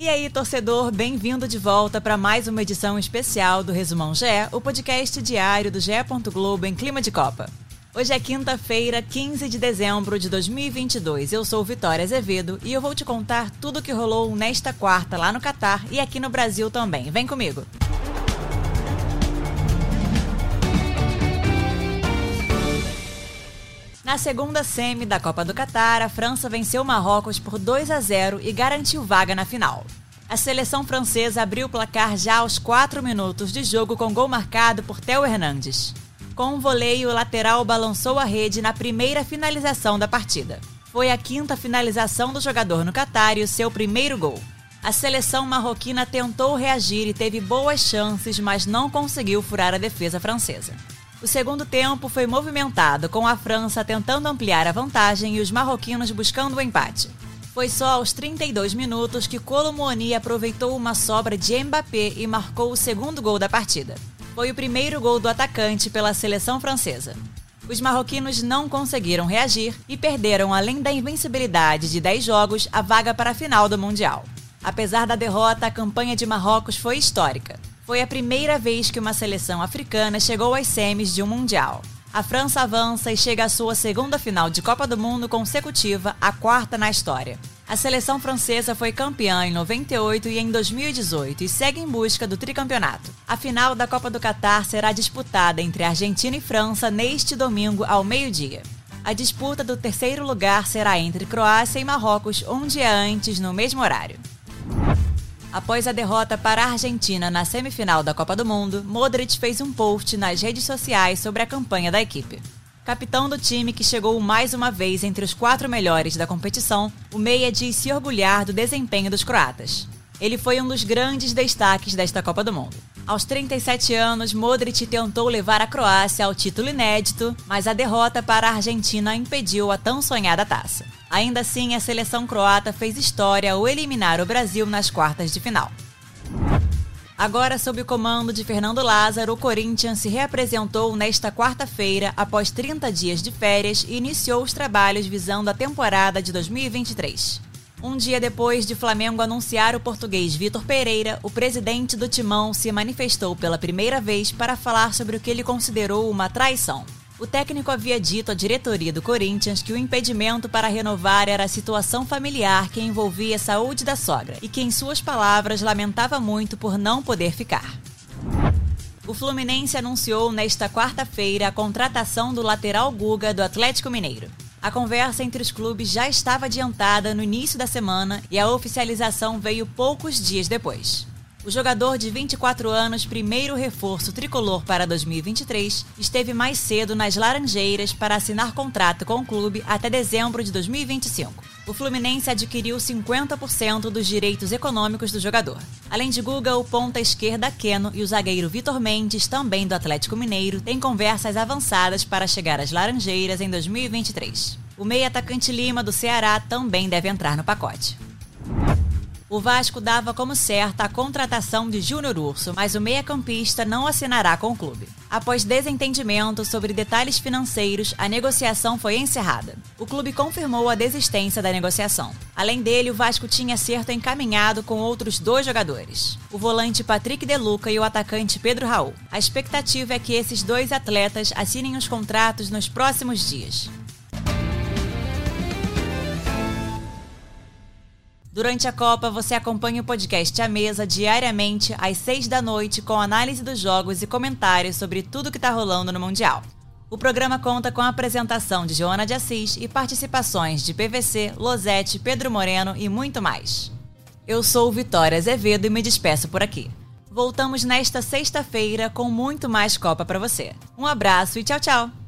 E aí, torcedor, bem-vindo de volta para mais uma edição especial do Resumão GE, o podcast diário do GE. Globo em clima de Copa. Hoje é quinta-feira, 15 de dezembro de 2022. Eu sou Vitória Azevedo e eu vou te contar tudo o que rolou nesta quarta lá no Catar e aqui no Brasil também. Vem comigo! Na segunda semi da Copa do Catar, a França venceu Marrocos por 2 a 0 e garantiu vaga na final. A seleção francesa abriu o placar já aos 4 minutos de jogo com gol marcado por Theo Hernandes. Com um voleio, o lateral balançou a rede na primeira finalização da partida. Foi a quinta finalização do jogador no Catar e o seu primeiro gol. A seleção marroquina tentou reagir e teve boas chances, mas não conseguiu furar a defesa francesa. O segundo tempo foi movimentado, com a França tentando ampliar a vantagem e os marroquinos buscando o empate. Foi só aos 32 minutos que Colomoni aproveitou uma sobra de Mbappé e marcou o segundo gol da partida. Foi o primeiro gol do atacante pela seleção francesa. Os marroquinos não conseguiram reagir e perderam, além da invencibilidade de 10 jogos, a vaga para a final do Mundial. Apesar da derrota, a campanha de Marrocos foi histórica. Foi a primeira vez que uma seleção africana chegou às semis de um Mundial. A França avança e chega à sua segunda final de Copa do Mundo consecutiva, a quarta na história. A seleção francesa foi campeã em 98 e em 2018 e segue em busca do tricampeonato. A final da Copa do Catar será disputada entre Argentina e França neste domingo ao meio-dia. A disputa do terceiro lugar será entre Croácia e Marrocos um dia antes, no mesmo horário. Após a derrota para a Argentina na semifinal da Copa do Mundo, Modric fez um post nas redes sociais sobre a campanha da equipe. Capitão do time que chegou mais uma vez entre os quatro melhores da competição, o Meia diz se orgulhar do desempenho dos croatas. Ele foi um dos grandes destaques desta Copa do Mundo. Aos 37 anos, Modric tentou levar a Croácia ao título inédito, mas a derrota para a Argentina impediu a tão sonhada taça. Ainda assim, a seleção croata fez história ao eliminar o Brasil nas quartas de final. Agora, sob o comando de Fernando Lázaro, o Corinthians se reapresentou nesta quarta-feira após 30 dias de férias e iniciou os trabalhos visando a temporada de 2023. Um dia depois de Flamengo anunciar o português Vitor Pereira, o presidente do Timão se manifestou pela primeira vez para falar sobre o que ele considerou uma traição. O técnico havia dito à diretoria do Corinthians que o impedimento para renovar era a situação familiar que envolvia a saúde da sogra e que, em suas palavras, lamentava muito por não poder ficar. O Fluminense anunciou nesta quarta-feira a contratação do lateral Guga do Atlético Mineiro. A conversa entre os clubes já estava adiantada no início da semana e a oficialização veio poucos dias depois. O jogador de 24 anos, primeiro reforço tricolor para 2023, esteve mais cedo nas Laranjeiras para assinar contrato com o clube até dezembro de 2025. O Fluminense adquiriu 50% dos direitos econômicos do jogador. Além de Guga, o ponta esquerda Keno e o zagueiro Vitor Mendes, também do Atlético Mineiro, têm conversas avançadas para chegar às Laranjeiras em 2023. O meio atacante Lima do Ceará também deve entrar no pacote. O Vasco dava como certa a contratação de Júnior Urso, mas o meia-campista não assinará com o clube. Após desentendimento sobre detalhes financeiros, a negociação foi encerrada. O clube confirmou a desistência da negociação. Além dele, o Vasco tinha acerto encaminhado com outros dois jogadores: o volante Patrick Deluca e o atacante Pedro Raul. A expectativa é que esses dois atletas assinem os contratos nos próximos dias. Durante a Copa, você acompanha o podcast A Mesa diariamente às 6 da noite com análise dos jogos e comentários sobre tudo que está rolando no Mundial. O programa conta com a apresentação de Joana de Assis e participações de PVC, Losete, Pedro Moreno e muito mais. Eu sou Vitória Azevedo e me despeço por aqui. Voltamos nesta sexta-feira com muito mais Copa para você. Um abraço e tchau, tchau!